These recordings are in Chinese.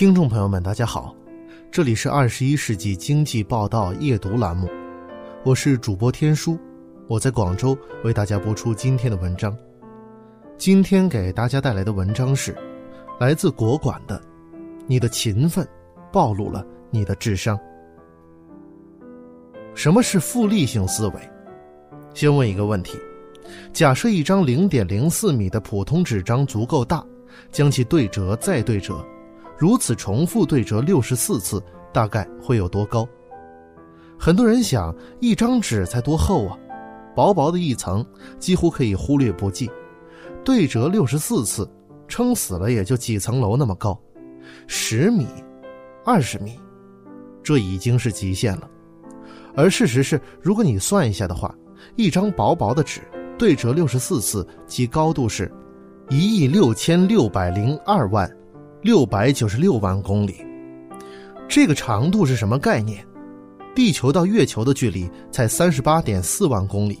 听众朋友们，大家好，这里是二十一世纪经济报道夜读栏目，我是主播天书，我在广州为大家播出今天的文章。今天给大家带来的文章是来自国管的《你的勤奋暴露了你的智商》。什么是复利性思维？先问一个问题：假设一张零点零四米的普通纸张足够大，将其对折再对折。如此重复对折六十四次，大概会有多高？很多人想，一张纸才多厚啊，薄薄的一层，几乎可以忽略不计。对折六十四次，撑死了也就几层楼那么高，十米、二十米，这已经是极限了。而事实是，如果你算一下的话，一张薄薄的纸对折六十四次，其高度是一亿六千六百零二万。六百九十六万公里，这个长度是什么概念？地球到月球的距离才三十八点四万公里，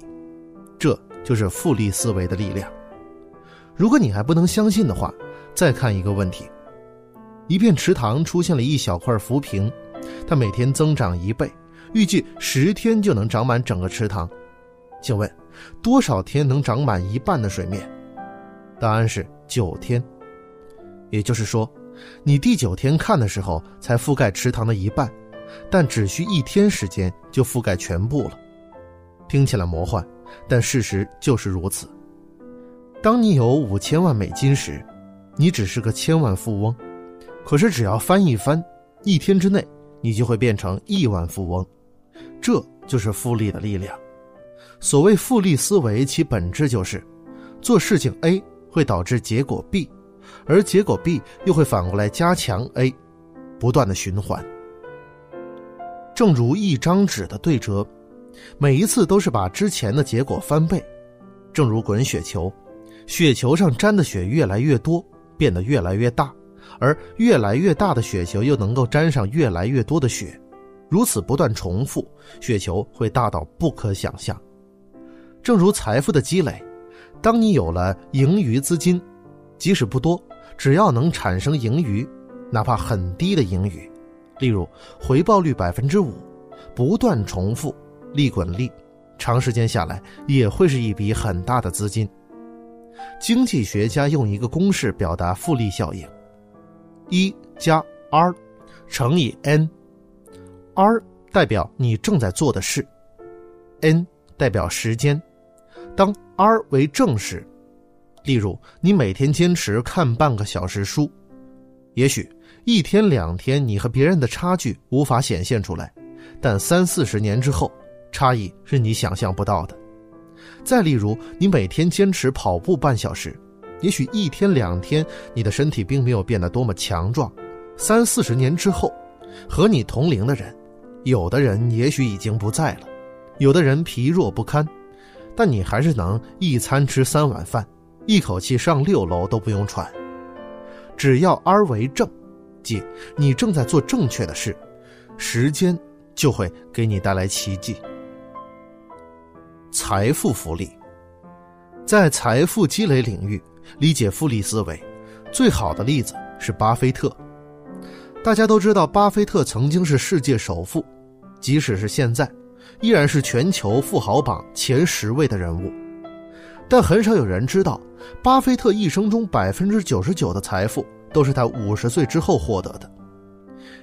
这就是复利思维的力量。如果你还不能相信的话，再看一个问题：一片池塘出现了一小块浮萍，它每天增长一倍，预计十天就能长满整个池塘。请问，多少天能长满一半的水面？答案是九天。也就是说，你第九天看的时候才覆盖池塘的一半，但只需一天时间就覆盖全部了。听起来魔幻，但事实就是如此。当你有五千万美金时，你只是个千万富翁；可是只要翻一翻，一天之内你就会变成亿万富翁。这就是复利的力量。所谓复利思维，其本质就是做事情 A 会导致结果 B。而结果 B 又会反过来加强 A，不断的循环。正如一张纸的对折，每一次都是把之前的结果翻倍。正如滚雪球，雪球上沾的雪越来越多，变得越来越大，而越来越大的雪球又能够沾上越来越多的雪，如此不断重复，雪球会大到不可想象。正如财富的积累，当你有了盈余资金。即使不多，只要能产生盈余，哪怕很低的盈余，例如回报率百分之五，不断重复，利滚利，长时间下来也会是一笔很大的资金。经济学家用一个公式表达复利效应：一加 R 乘以 N，R 代表你正在做的事，N 代表时间。当 R 为正时。例如，你每天坚持看半个小时书，也许一天两天你和别人的差距无法显现出来，但三四十年之后，差异是你想象不到的。再例如，你每天坚持跑步半小时，也许一天两天你的身体并没有变得多么强壮，三四十年之后，和你同龄的人，有的人也许已经不在了，有的人疲弱不堪，但你还是能一餐吃三碗饭。一口气上六楼都不用喘，只要 R 为正，即你正在做正确的事，时间就会给你带来奇迹。财富福利，在财富积累领域理解复利思维，最好的例子是巴菲特。大家都知道，巴菲特曾经是世界首富，即使是现在，依然是全球富豪榜前十位的人物。但很少有人知道，巴菲特一生中百分之九十九的财富都是他五十岁之后获得的。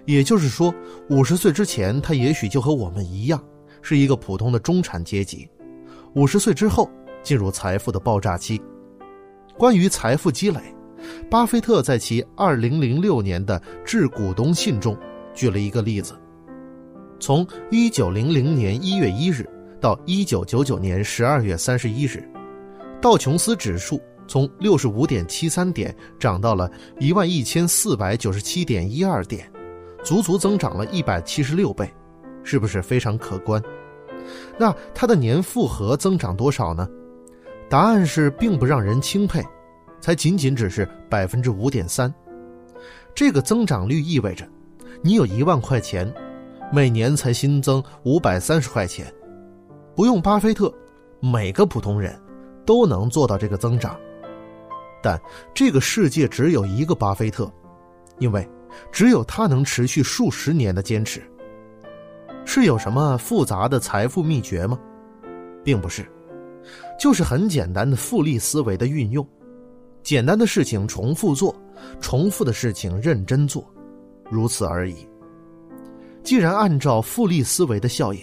也就是说，五十岁之前，他也许就和我们一样，是一个普通的中产阶级；五十岁之后，进入财富的爆炸期。关于财富积累，巴菲特在其二零零六年的致股东信中举了一个例子：从一九零零年一月一日到一九九九年十二月三十一日。道琼斯指数从六十五点七三点涨到了一万一千四百九十七点一二点，足足增长了一百七十六倍，是不是非常可观？那它的年复合增长多少呢？答案是并不让人钦佩，才仅仅只是百分之五点三。这个增长率意味着，你有一万块钱，每年才新增五百三十块钱，不用巴菲特，每个普通人。都能做到这个增长，但这个世界只有一个巴菲特，因为只有他能持续数十年的坚持。是有什么复杂的财富秘诀吗？并不是，就是很简单的复利思维的运用。简单的事情重复做，重复的事情认真做，如此而已。既然按照复利思维的效应，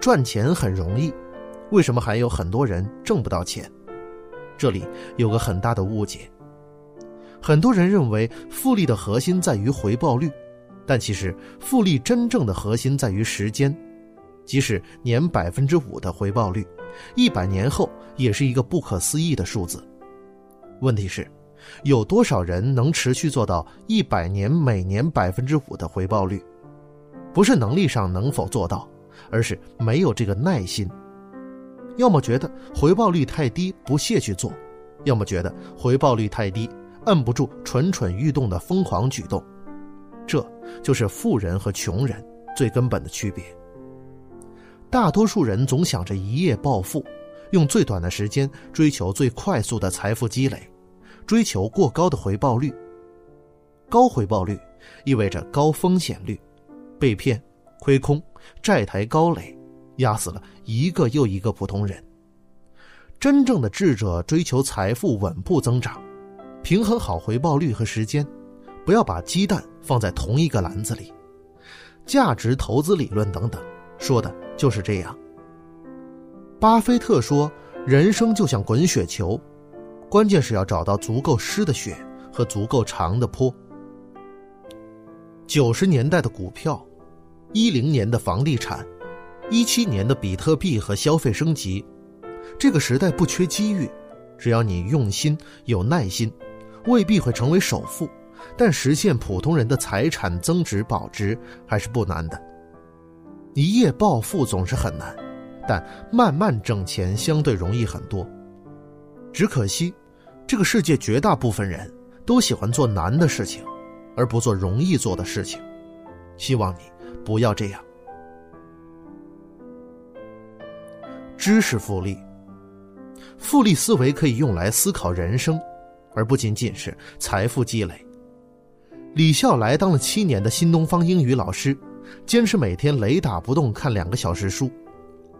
赚钱很容易，为什么还有很多人挣不到钱？这里有个很大的误解。很多人认为复利的核心在于回报率，但其实复利真正的核心在于时间。即使年百分之五的回报率，一百年后也是一个不可思议的数字。问题是，有多少人能持续做到一百年每年百分之五的回报率？不是能力上能否做到，而是没有这个耐心。要么觉得回报率太低不屑去做，要么觉得回报率太低摁不住蠢蠢欲动的疯狂举动。这就是富人和穷人最根本的区别。大多数人总想着一夜暴富，用最短的时间追求最快速的财富积累，追求过高的回报率。高回报率意味着高风险率。被骗、亏空、债台高垒，压死了一个又一个普通人。真正的智者追求财富稳步增长，平衡好回报率和时间，不要把鸡蛋放在同一个篮子里。价值投资理论等等，说的就是这样。巴菲特说：“人生就像滚雪球，关键是要找到足够湿的雪和足够长的坡。”九十年代的股票。一零年的房地产，一七年的比特币和消费升级，这个时代不缺机遇，只要你用心有耐心，未必会成为首富，但实现普通人的财产增值保值还是不难的。一夜暴富总是很难，但慢慢挣钱相对容易很多。只可惜，这个世界绝大部分人都喜欢做难的事情，而不做容易做的事情。希望你。不要这样。知识复利，复利思维可以用来思考人生，而不仅仅是财富积累。李笑来当了七年的新东方英语老师，坚持每天雷打不动看两个小时书。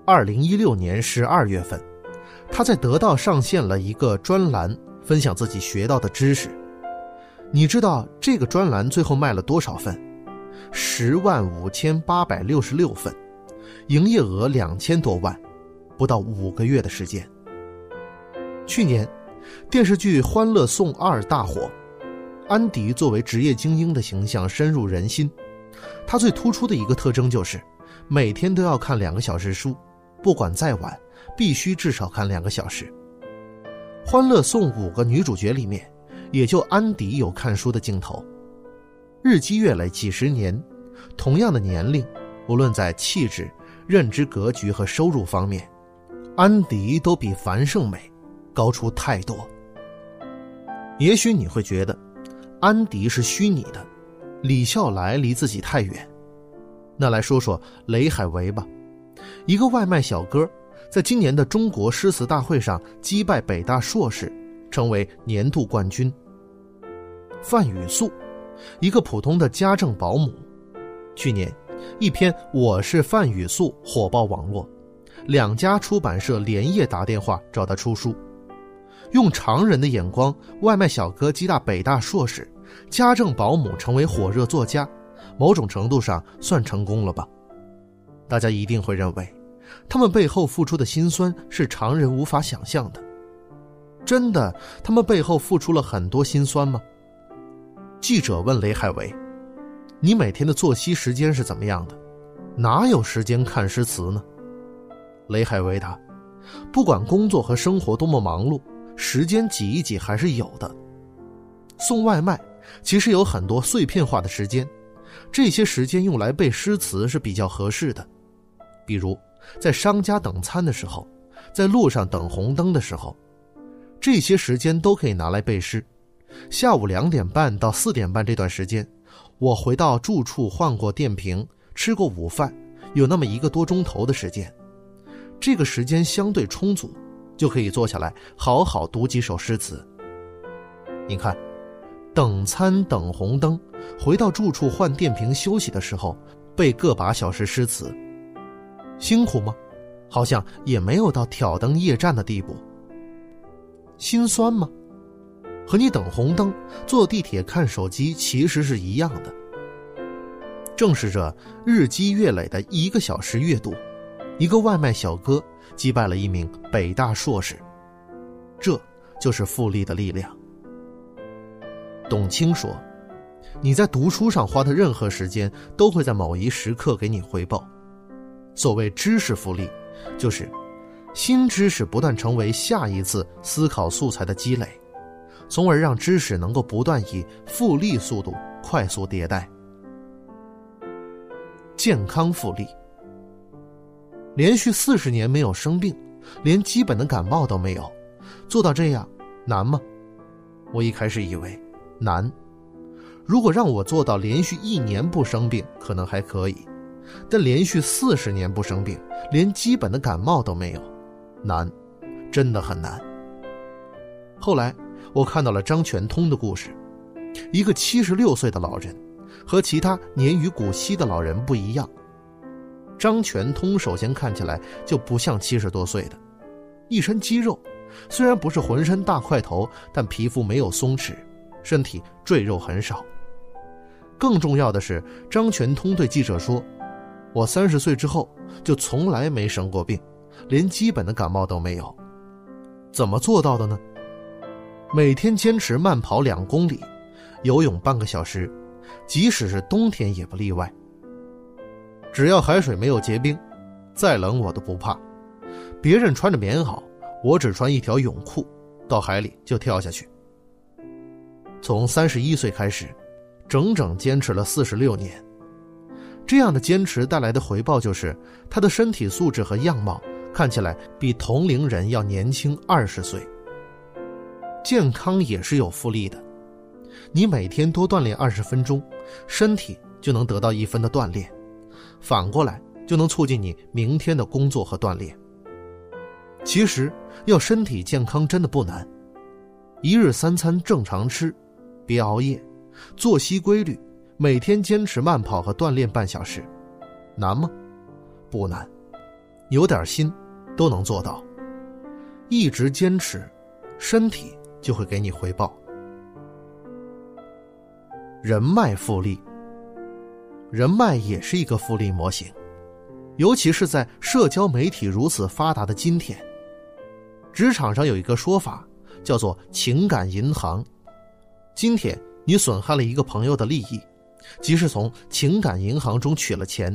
二零一六年十二月份，他在得到上线了一个专栏，分享自己学到的知识。你知道这个专栏最后卖了多少份？十万五千八百六十六份，营业额两千多万，不到五个月的时间。去年，电视剧《欢乐颂二》大火，安迪作为职业精英的形象深入人心。他最突出的一个特征就是，每天都要看两个小时书，不管再晚，必须至少看两个小时。《欢乐颂》五个女主角里面，也就安迪有看书的镜头。日积月累几十年，同样的年龄，无论在气质、认知格局和收入方面，安迪都比樊胜美高出太多。也许你会觉得，安迪是虚拟的，李笑来离自己太远。那来说说雷海为吧，一个外卖小哥，在今年的中国诗词大会上击败北大硕士，成为年度冠军。范雨素。一个普通的家政保姆，去年，一篇《我是范雨素》火爆网络，两家出版社连夜打电话找他出书。用常人的眼光，外卖小哥击大北大硕士，家政保姆成为火热作家，某种程度上算成功了吧？大家一定会认为，他们背后付出的辛酸是常人无法想象的。真的，他们背后付出了很多辛酸吗？记者问雷海为：“你每天的作息时间是怎么样的？哪有时间看诗词呢？”雷海为答：“不管工作和生活多么忙碌，时间挤一挤还是有的。送外卖其实有很多碎片化的时间，这些时间用来背诗词是比较合适的。比如在商家等餐的时候，在路上等红灯的时候，这些时间都可以拿来背诗。”下午两点半到四点半这段时间，我回到住处换过电瓶，吃过午饭，有那么一个多钟头的时间。这个时间相对充足，就可以坐下来好好读几首诗词。你看，等餐等红灯，回到住处换电瓶休息的时候，背个把小时诗词，辛苦吗？好像也没有到挑灯夜战的地步。心酸吗？和你等红灯、坐地铁看手机其实是一样的。正是这日积月累的一个小时阅读，一个外卖小哥击败了一名北大硕士。这就是复利的力量。董卿说：“你在读书上花的任何时间，都会在某一时刻给你回报。所谓知识复利，就是新知识不断成为下一次思考素材的积累，从而让知识能够不断以复利速度快速迭代。健康复利，连续四十年没有生病，连基本的感冒都没有，做到这样难吗？我一开始以为。”难，如果让我做到连续一年不生病，可能还可以；但连续四十年不生病，连基本的感冒都没有，难，真的很难。后来我看到了张全通的故事，一个七十六岁的老人，和其他年逾古稀的老人不一样。张全通首先看起来就不像七十多岁的，一身肌肉，虽然不是浑身大块头，但皮肤没有松弛。身体赘肉很少。更重要的是，张全通对记者说：“我三十岁之后就从来没生过病，连基本的感冒都没有。怎么做到的呢？每天坚持慢跑两公里，游泳半个小时，即使是冬天也不例外。只要海水没有结冰，再冷我都不怕。别人穿着棉袄，我只穿一条泳裤，到海里就跳下去。”从三十一岁开始，整整坚持了四十六年。这样的坚持带来的回报就是，他的身体素质和样貌看起来比同龄人要年轻二十岁。健康也是有复利的，你每天多锻炼二十分钟，身体就能得到一分的锻炼，反过来就能促进你明天的工作和锻炼。其实要身体健康真的不难，一日三餐正常吃。别熬夜，作息规律，每天坚持慢跑和锻炼半小时，难吗？不难，有点心都能做到。一直坚持，身体就会给你回报。人脉复利，人脉也是一个复利模型，尤其是在社交媒体如此发达的今天，职场上有一个说法叫做“情感银行”。今天你损害了一个朋友的利益，即是从情感银行中取了钱；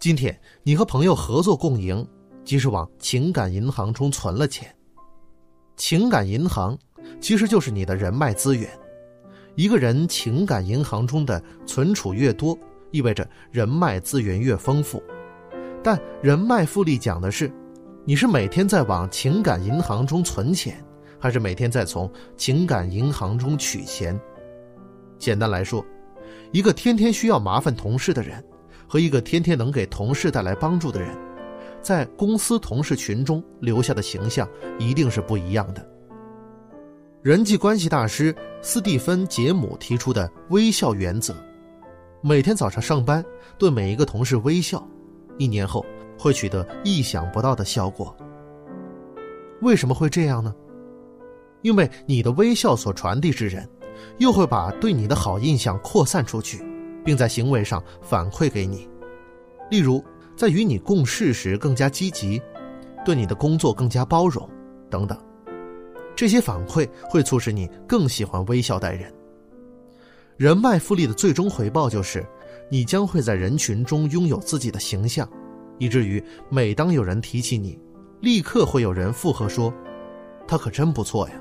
今天你和朋友合作共赢，即是往情感银行中存了钱。情感银行其实就是你的人脉资源。一个人情感银行中的存储越多，意味着人脉资源越丰富。但人脉复利讲的是，你是每天在往情感银行中存钱。还是每天在从情感银行中取钱。简单来说，一个天天需要麻烦同事的人，和一个天天能给同事带来帮助的人，在公司同事群中留下的形象一定是不一样的。人际关系大师斯蒂芬·杰姆提出的微笑原则：每天早上上班对每一个同事微笑，一年后会取得意想不到的效果。为什么会这样呢？因为你的微笑所传递之人，又会把对你的好印象扩散出去，并在行为上反馈给你。例如，在与你共事时更加积极，对你的工作更加包容，等等。这些反馈会促使你更喜欢微笑待人。人脉复利的最终回报就是，你将会在人群中拥有自己的形象，以至于每当有人提起你，立刻会有人附和说：“他可真不错呀。”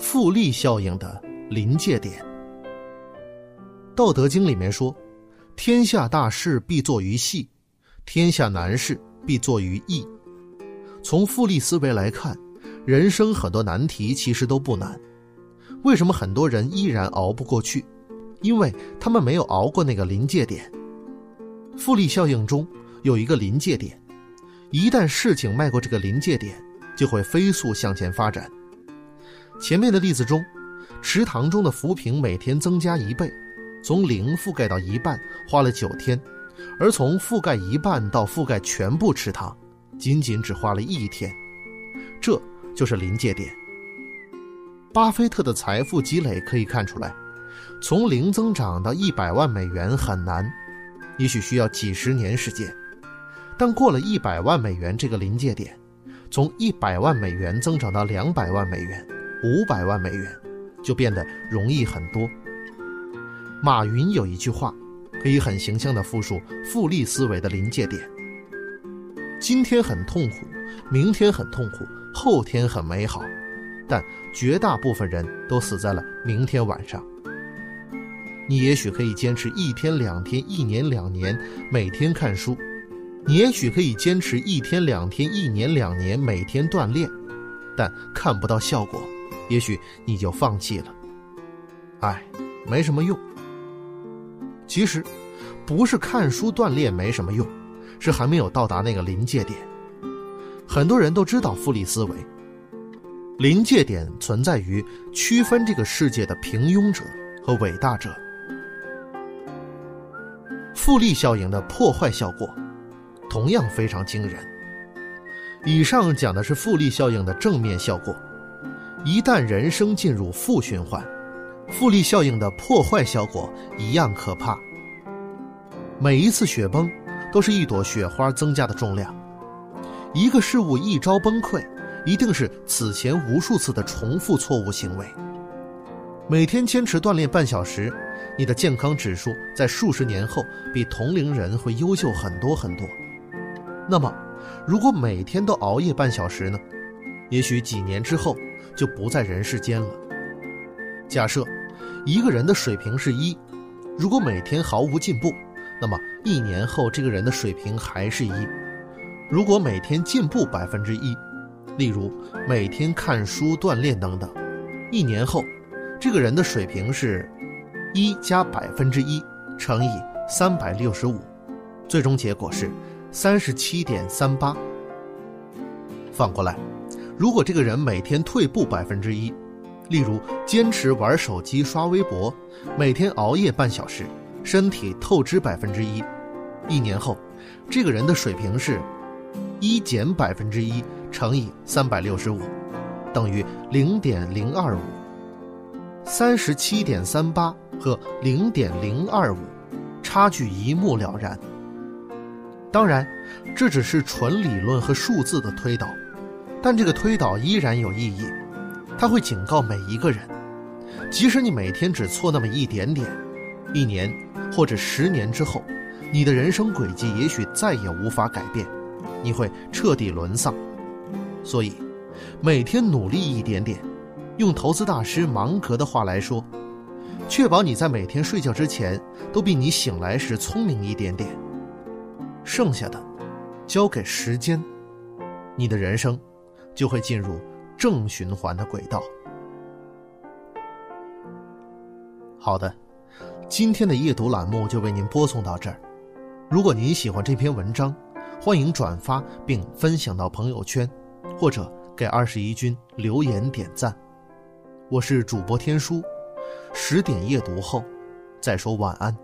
复利效应的临界点，《道德经》里面说：“天下大事必作于细，天下难事必作于易。”从复利思维来看，人生很多难题其实都不难。为什么很多人依然熬不过去？因为他们没有熬过那个临界点。复利效应中有一个临界点，一旦事情迈过这个临界点，就会飞速向前发展。前面的例子中，池塘中的浮萍每天增加一倍，从零覆盖到一半花了九天，而从覆盖一半到覆盖全部池塘，仅仅只花了一天。这就是临界点。巴菲特的财富积累可以看出来，从零增长到一百万美元很难，也许需要几十年时间，但过了一百万美元这个临界点，从一百万美元增长到两百万美元。五百万美元就变得容易很多。马云有一句话，可以很形象地复述复利思维的临界点：今天很痛苦，明天很痛苦，后天很美好，但绝大部分人都死在了明天晚上。你也许可以坚持一天、两天、一年、两年，每天看书；你也许可以坚持一天、两天、一年、两年，每天锻炼，但看不到效果。也许你就放弃了，哎，没什么用。其实，不是看书锻炼没什么用，是还没有到达那个临界点。很多人都知道复利思维，临界点存在于区分这个世界的平庸者和伟大者。复利效应的破坏效果，同样非常惊人。以上讲的是复利效应的正面效果。一旦人生进入负循环，复利效应的破坏效果一样可怕。每一次雪崩，都是一朵雪花增加的重量。一个事物一朝崩溃，一定是此前无数次的重复错误行为。每天坚持锻炼半小时，你的健康指数在数十年后比同龄人会优秀很多很多。那么，如果每天都熬夜半小时呢？也许几年之后。就不在人世间了。假设一个人的水平是一，如果每天毫无进步，那么一年后这个人的水平还是一。如果每天进步百分之一，例如每天看书、锻炼等等，一年后这个人的水平是一加百分之一乘以三百六十五，最终结果是三十七点三八。反过来。如果这个人每天退步百分之一，例如坚持玩手机、刷微博，每天熬夜半小时，身体透支百分之一，一年后，这个人的水平是，一减百分之一乘以三百六十五，等于零点零二五。三十七点三八和零点零二五，差距一目了然。当然，这只是纯理论和数字的推导。但这个推导依然有意义，它会警告每一个人：即使你每天只错那么一点点，一年或者十年之后，你的人生轨迹也许再也无法改变，你会彻底沦丧。所以，每天努力一点点，用投资大师芒格的话来说，确保你在每天睡觉之前都比你醒来时聪明一点点。剩下的，交给时间，你的人生。就会进入正循环的轨道。好的，今天的夜读栏目就为您播送到这儿。如果您喜欢这篇文章，欢迎转发并分享到朋友圈，或者给二十一军留言点赞。我是主播天书，十点夜读后再说晚安。